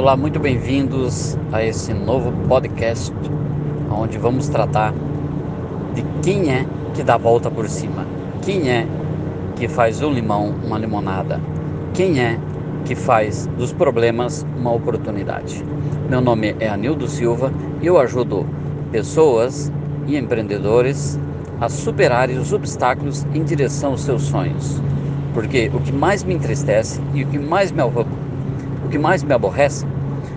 Olá, muito bem-vindos a esse novo podcast, onde vamos tratar de quem é que dá a volta por cima, quem é que faz do limão uma limonada, quem é que faz dos problemas uma oportunidade. Meu nome é Anildo Silva e eu ajudo pessoas e empreendedores a superarem os obstáculos em direção aos seus sonhos. Porque o que mais me entristece e o que mais me, que mais me aborrece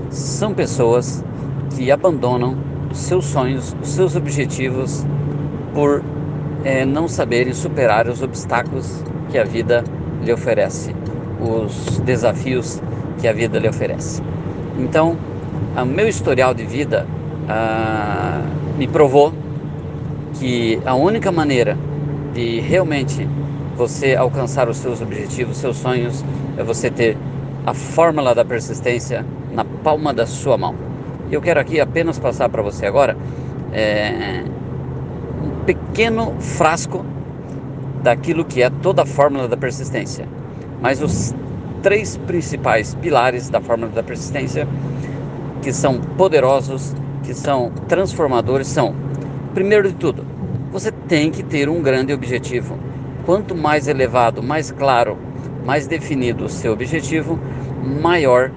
são pessoas que abandonam seus sonhos, os seus objetivos por é, não saberem superar os obstáculos que a vida lhe oferece, os desafios que a vida lhe oferece. Então, o meu historial de vida ah, me provou que a única maneira de realmente você alcançar os seus objetivos, seus sonhos, é você ter a fórmula da persistência na palma da sua mão. Eu quero aqui apenas passar para você agora é, um pequeno frasco daquilo que é toda a fórmula da persistência. Mas os três principais pilares da fórmula da persistência, que são poderosos, que são transformadores, são, primeiro de tudo, você tem que ter um grande objetivo. Quanto mais elevado, mais claro, mais definido o seu objetivo, maior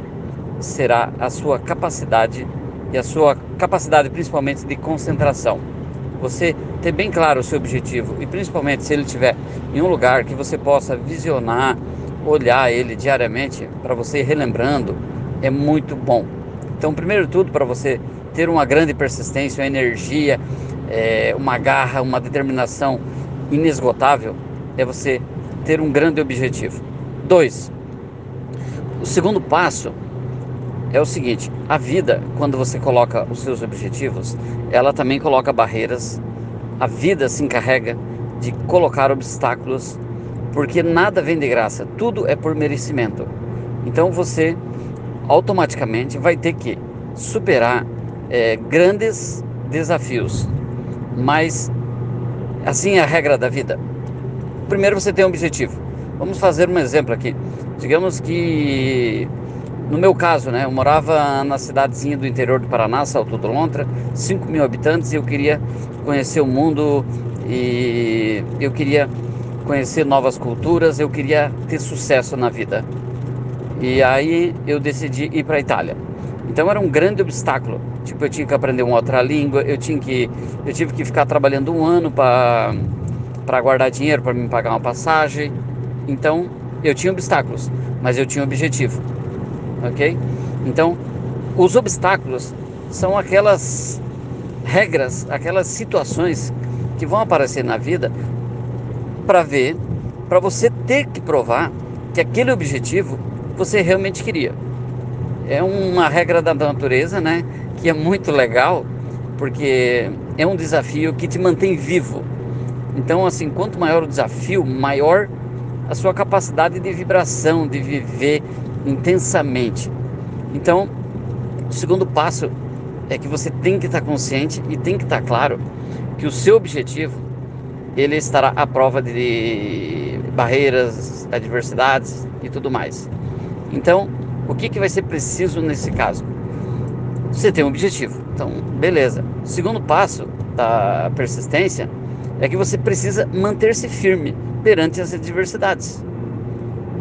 será a sua capacidade e a sua capacidade principalmente de concentração. Você ter bem claro o seu objetivo e principalmente se ele estiver em um lugar que você possa visionar, olhar ele diariamente para você ir relembrando, é muito bom. Então, primeiro tudo, para você ter uma grande persistência, uma energia, é, uma garra, uma determinação inesgotável, é você ter um grande objetivo. Dois, o segundo passo é o seguinte: a vida, quando você coloca os seus objetivos, ela também coloca barreiras. A vida se encarrega de colocar obstáculos, porque nada vem de graça, tudo é por merecimento. Então você automaticamente vai ter que superar é, grandes desafios, mas assim é a regra da vida. Primeiro você tem um objetivo. Vamos fazer um exemplo aqui. Digamos que no meu caso, né, eu morava na cidadezinha do interior do Paraná, Salto do Lontra, 5 mil habitantes, e eu queria conhecer o mundo e eu queria conhecer novas culturas, eu queria ter sucesso na vida. E aí eu decidi ir para a Itália. Então era um grande obstáculo. Tipo, eu tinha que aprender uma outra língua, eu tinha que eu tive que ficar trabalhando um ano para para guardar dinheiro para me pagar uma passagem. Então, eu tinha obstáculos, mas eu tinha objetivo. OK? Então, os obstáculos são aquelas regras, aquelas situações que vão aparecer na vida para ver, para você ter que provar que aquele objetivo você realmente queria é uma regra da natureza, né? Que é muito legal, porque é um desafio que te mantém vivo. Então, assim, quanto maior o desafio, maior a sua capacidade de vibração, de viver intensamente. Então, o segundo passo é que você tem que estar consciente e tem que estar claro que o seu objetivo ele estará à prova de barreiras, adversidades e tudo mais. Então, o que, que vai ser preciso nesse caso? Você tem um objetivo. Então, beleza. O segundo passo da persistência é que você precisa manter-se firme perante as adversidades.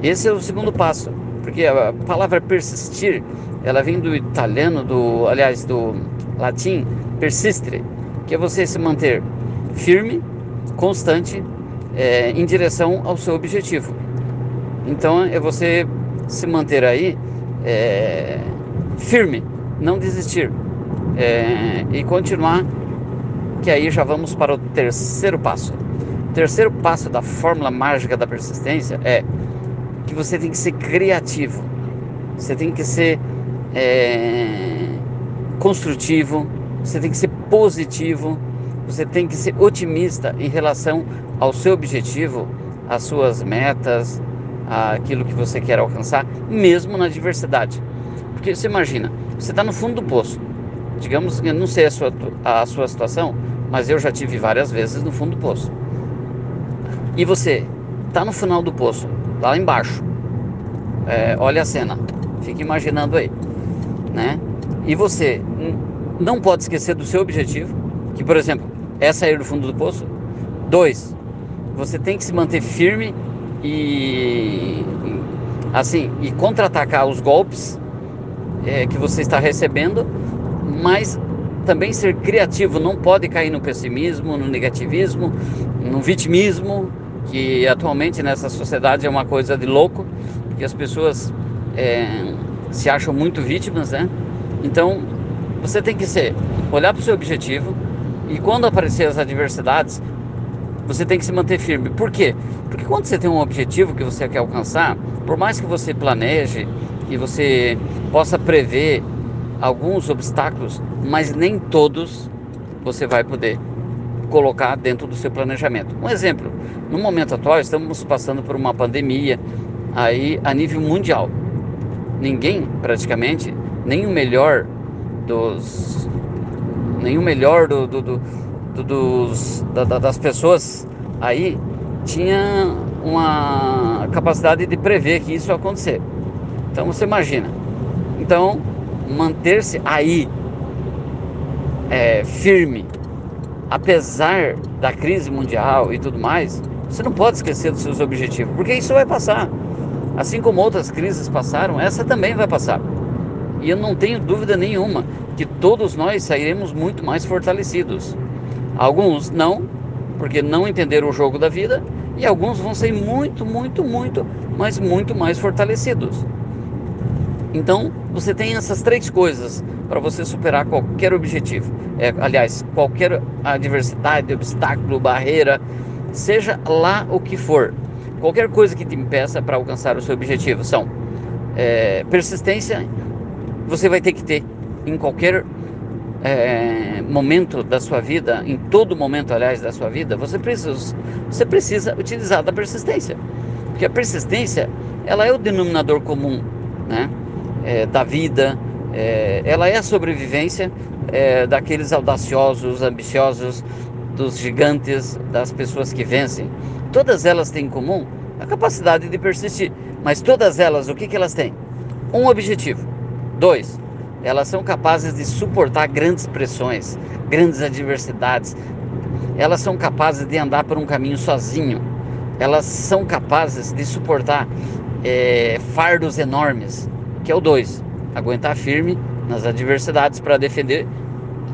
Esse é o segundo passo, porque a palavra persistir, ela vem do italiano, do, aliás, do latim persistere, que é você se manter firme, constante, é, em direção ao seu objetivo. Então, é você se manter aí é, firme, não desistir é, e continuar, que aí já vamos para o terceiro passo. O terceiro passo da fórmula mágica da persistência é que você tem que ser criativo, você tem que ser é, construtivo, você tem que ser positivo, você tem que ser otimista em relação ao seu objetivo, às suas metas, aquilo que você quer alcançar, mesmo na diversidade. Porque você imagina, você está no fundo do poço. Digamos que não sei a sua, a sua situação, mas eu já tive várias vezes no fundo do poço. E você está no final do poço, lá embaixo. É, olha a cena, fique imaginando aí. né? E você não pode esquecer do seu objetivo, que por exemplo é sair do fundo do poço. Dois, você tem que se manter firme e assim e contra-atacar os golpes é, que você está recebendo, mas também ser criativo, não pode cair no pessimismo, no negativismo, no vitimismo, que atualmente nessa sociedade é uma coisa de louco, porque as pessoas é, se acham muito vítimas, né? Então você tem que ser, olhar para o seu objetivo e quando aparecer as adversidades, você tem que se manter firme. Por quê? Porque quando você tem um objetivo que você quer alcançar, por mais que você planeje e você possa prever alguns obstáculos, mas nem todos você vai poder colocar dentro do seu planejamento. Um exemplo, no momento atual estamos passando por uma pandemia aí a nível mundial. Ninguém, praticamente, nem o melhor dos nem o melhor do, do, do, do dos, da, das pessoas aí tinha uma capacidade de prever que isso ia acontecer. Então você imagina. Então manter-se aí é, firme, apesar da crise mundial e tudo mais, você não pode esquecer dos seus objetivos, porque isso vai passar. Assim como outras crises passaram, essa também vai passar. E eu não tenho dúvida nenhuma que todos nós sairemos muito mais fortalecidos. Alguns não, porque não entenderam o jogo da vida, e alguns vão ser muito, muito, muito, mas muito mais fortalecidos. Então, você tem essas três coisas para você superar qualquer objetivo. É, aliás, qualquer adversidade, obstáculo, barreira, seja lá o que for. Qualquer coisa que te impeça para alcançar o seu objetivo são é, persistência, você vai ter que ter em qualquer é, momento da sua vida, em todo momento, aliás, da sua vida, você precisa, você precisa utilizar da persistência. Porque a persistência, ela é o denominador comum, né? É, da vida, é, ela é a sobrevivência é, daqueles audaciosos, ambiciosos, dos gigantes, das pessoas que vencem. Todas elas têm em comum a capacidade de persistir, mas todas elas, o que, que elas têm? Um objetivo. Dois, elas são capazes de suportar grandes pressões, grandes adversidades. Elas são capazes de andar por um caminho sozinho. Elas são capazes de suportar é, fardos enormes que é o 2, aguentar firme nas adversidades para defender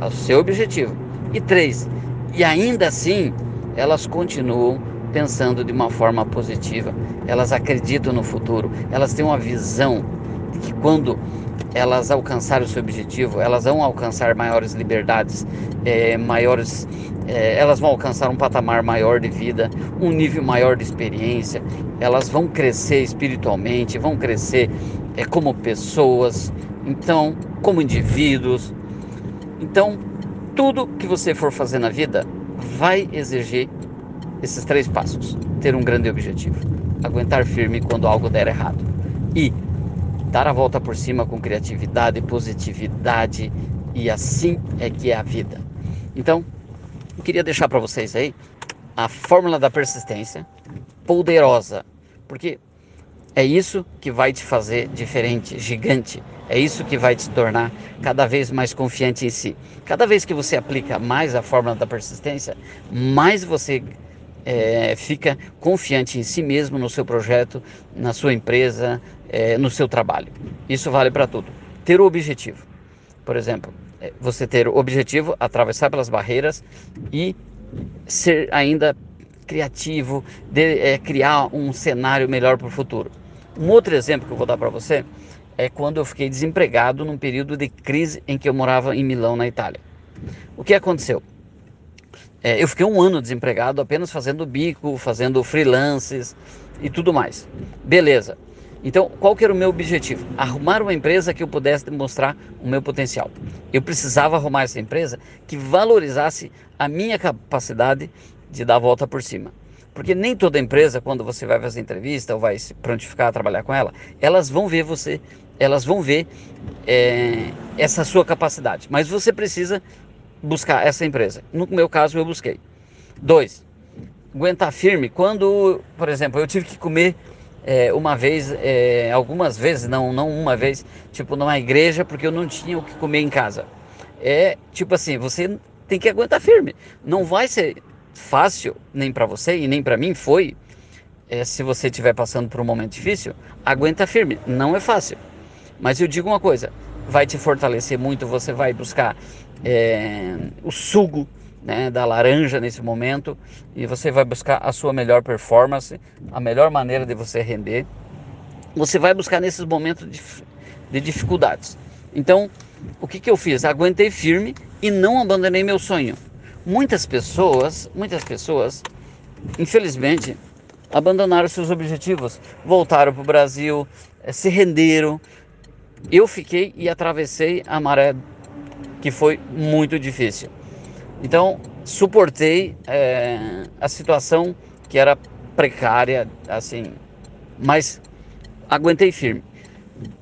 o seu objetivo. E 3, e ainda assim elas continuam pensando de uma forma positiva, elas acreditam no futuro, elas têm uma visão de que quando elas alcançarem o seu objetivo, elas vão alcançar maiores liberdades, é, maiores, é, elas vão alcançar um patamar maior de vida, um nível maior de experiência, elas vão crescer espiritualmente, vão crescer é como pessoas, então como indivíduos. Então, tudo que você for fazer na vida vai exigir esses três passos: ter um grande objetivo, aguentar firme quando algo der errado. E dar a volta por cima com criatividade, positividade e assim é que é a vida. Então, eu queria deixar para vocês aí a fórmula da persistência poderosa, porque é isso que vai te fazer diferente, gigante. É isso que vai te tornar cada vez mais confiante em si. Cada vez que você aplica mais a fórmula da persistência, mais você é, fica confiante em si mesmo, no seu projeto, na sua empresa, é, no seu trabalho. Isso vale para tudo. Ter o objetivo. Por exemplo, é, você ter o objetivo, atravessar pelas barreiras e ser ainda criativo, de, é, criar um cenário melhor para o futuro. Um outro exemplo que eu vou dar para você é quando eu fiquei desempregado num período de crise em que eu morava em Milão, na Itália. O que aconteceu? É, eu fiquei um ano desempregado, apenas fazendo bico, fazendo freelances e tudo mais. Beleza. Então, qual que era o meu objetivo? Arrumar uma empresa que eu pudesse demonstrar o meu potencial. Eu precisava arrumar essa empresa que valorizasse a minha capacidade de dar a volta por cima. Porque nem toda empresa, quando você vai fazer entrevista ou vai se prontificar a trabalhar com ela, elas vão ver você, elas vão ver é, essa sua capacidade. Mas você precisa buscar essa empresa. No meu caso, eu busquei. Dois, aguentar firme. Quando, por exemplo, eu tive que comer é, uma vez, é, algumas vezes, não, não uma vez, tipo numa igreja, porque eu não tinha o que comer em casa. É tipo assim, você tem que aguentar firme. Não vai ser fácil, nem para você e nem para mim foi. É, se você estiver passando por um momento difícil, aguenta firme. Não é fácil. Mas eu digo uma coisa: vai te fortalecer muito. Você vai buscar é, o sugo né, da laranja nesse momento e você vai buscar a sua melhor performance, a melhor maneira de você render. Você vai buscar nesses momentos de, de dificuldades. Então, o que, que eu fiz? Aguentei firme e não abandonei meu sonho. Muitas pessoas, muitas pessoas, infelizmente, abandonaram seus objetivos, voltaram para o Brasil, eh, se renderam. Eu fiquei e atravessei a maré que foi muito difícil. Então, suportei é, a situação que era precária, assim, mas aguentei firme.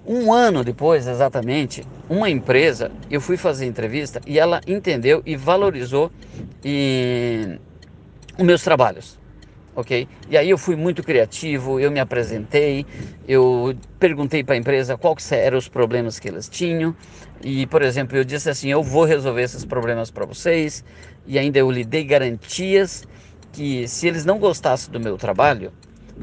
Um ano depois, exatamente, uma empresa, eu fui fazer entrevista e ela entendeu e valorizou e, os meus trabalhos, ok? E aí eu fui muito criativo, eu me apresentei, eu perguntei para a empresa quais eram os problemas que eles tinham e, por exemplo, eu disse assim, eu vou resolver esses problemas para vocês e ainda eu lhe dei garantias que se eles não gostassem do meu trabalho,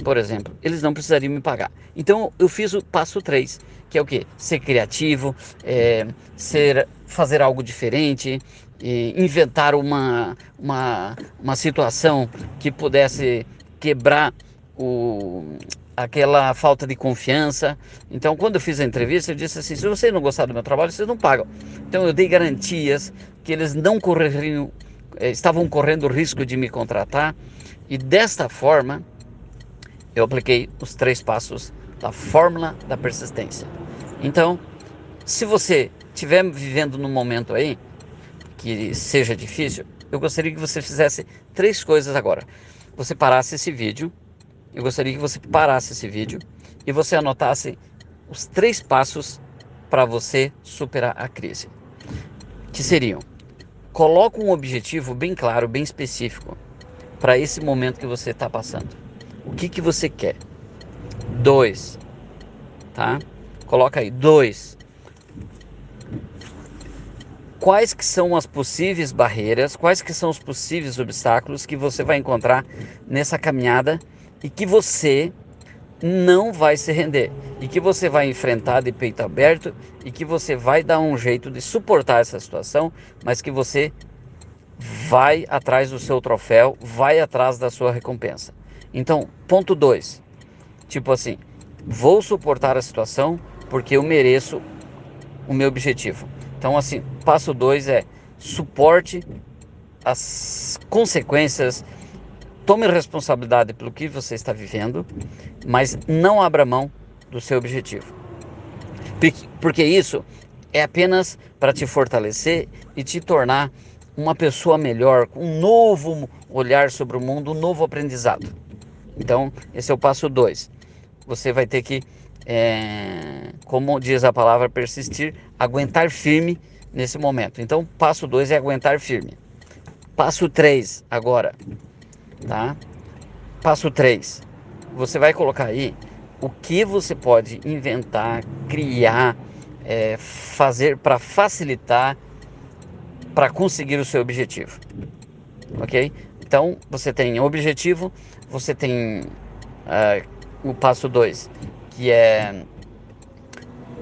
por exemplo, eles não precisariam me pagar. Então eu fiz o passo 3, que é o que? Ser criativo, é, ser, fazer algo diferente, inventar uma, uma, uma situação que pudesse quebrar o, aquela falta de confiança. Então, quando eu fiz a entrevista, eu disse assim: se vocês não gostar do meu trabalho, vocês não pagam. Então, eu dei garantias que eles não correriam, eh, estavam correndo o risco de me contratar. E desta forma, eu apliquei os três passos da fórmula da persistência. Então, se você estiver vivendo num momento aí que seja difícil, eu gostaria que você fizesse três coisas agora. Você parasse esse vídeo, eu gostaria que você parasse esse vídeo e você anotasse os três passos para você superar a crise. Que seriam: coloque um objetivo bem claro, bem específico para esse momento que você está passando. O que, que você quer? Dois, tá? Coloca aí, dois. Quais que são as possíveis barreiras, quais que são os possíveis obstáculos que você vai encontrar nessa caminhada e que você não vai se render e que você vai enfrentar de peito aberto e que você vai dar um jeito de suportar essa situação, mas que você vai atrás do seu troféu, vai atrás da sua recompensa. Então, ponto 2. Tipo assim, vou suportar a situação porque eu mereço o meu objetivo. Então, assim, passo 2 é suporte as consequências, tome responsabilidade pelo que você está vivendo, mas não abra mão do seu objetivo. Porque isso é apenas para te fortalecer e te tornar uma pessoa melhor, com um novo olhar sobre o mundo, um novo aprendizado. Então, esse é o passo 2. Você vai ter que, é, como diz a palavra persistir, aguentar firme nesse momento. Então, passo 2 é aguentar firme. Passo 3 agora, tá? Passo 3. Você vai colocar aí o que você pode inventar, criar, é, fazer para facilitar, para conseguir o seu objetivo. Ok? Então, você tem objetivo, você tem uh, o passo 2, que é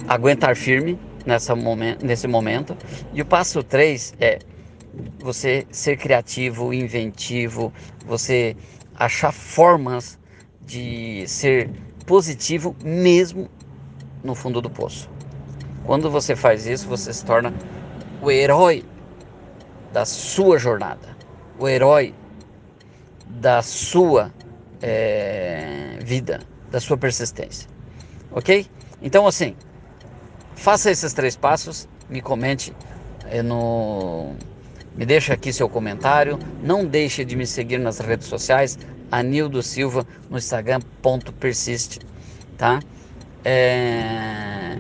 aguentar firme nessa momen nesse momento. E o passo 3 é você ser criativo, inventivo, você achar formas de ser positivo mesmo no fundo do poço. Quando você faz isso, você se torna o herói da sua jornada, o herói da sua é, vida, da sua persistência. Ok? Então, assim, faça esses três passos, me comente é, no. Me deixa aqui seu comentário. Não deixe de me seguir nas redes sociais, Anildo Silva no Instagram, ponto persiste, tá? É...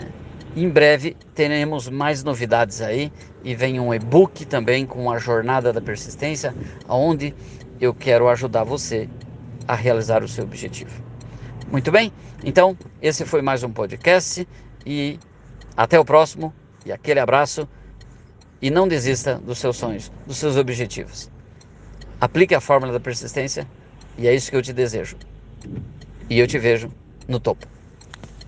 Em breve teremos mais novidades aí e vem um e-book também com a jornada da persistência, onde eu quero ajudar você a realizar o seu objetivo. Muito bem? Então, esse foi mais um podcast e até o próximo. E aquele abraço. E não desista dos seus sonhos, dos seus objetivos. Aplique a fórmula da persistência e é isso que eu te desejo. E eu te vejo no topo.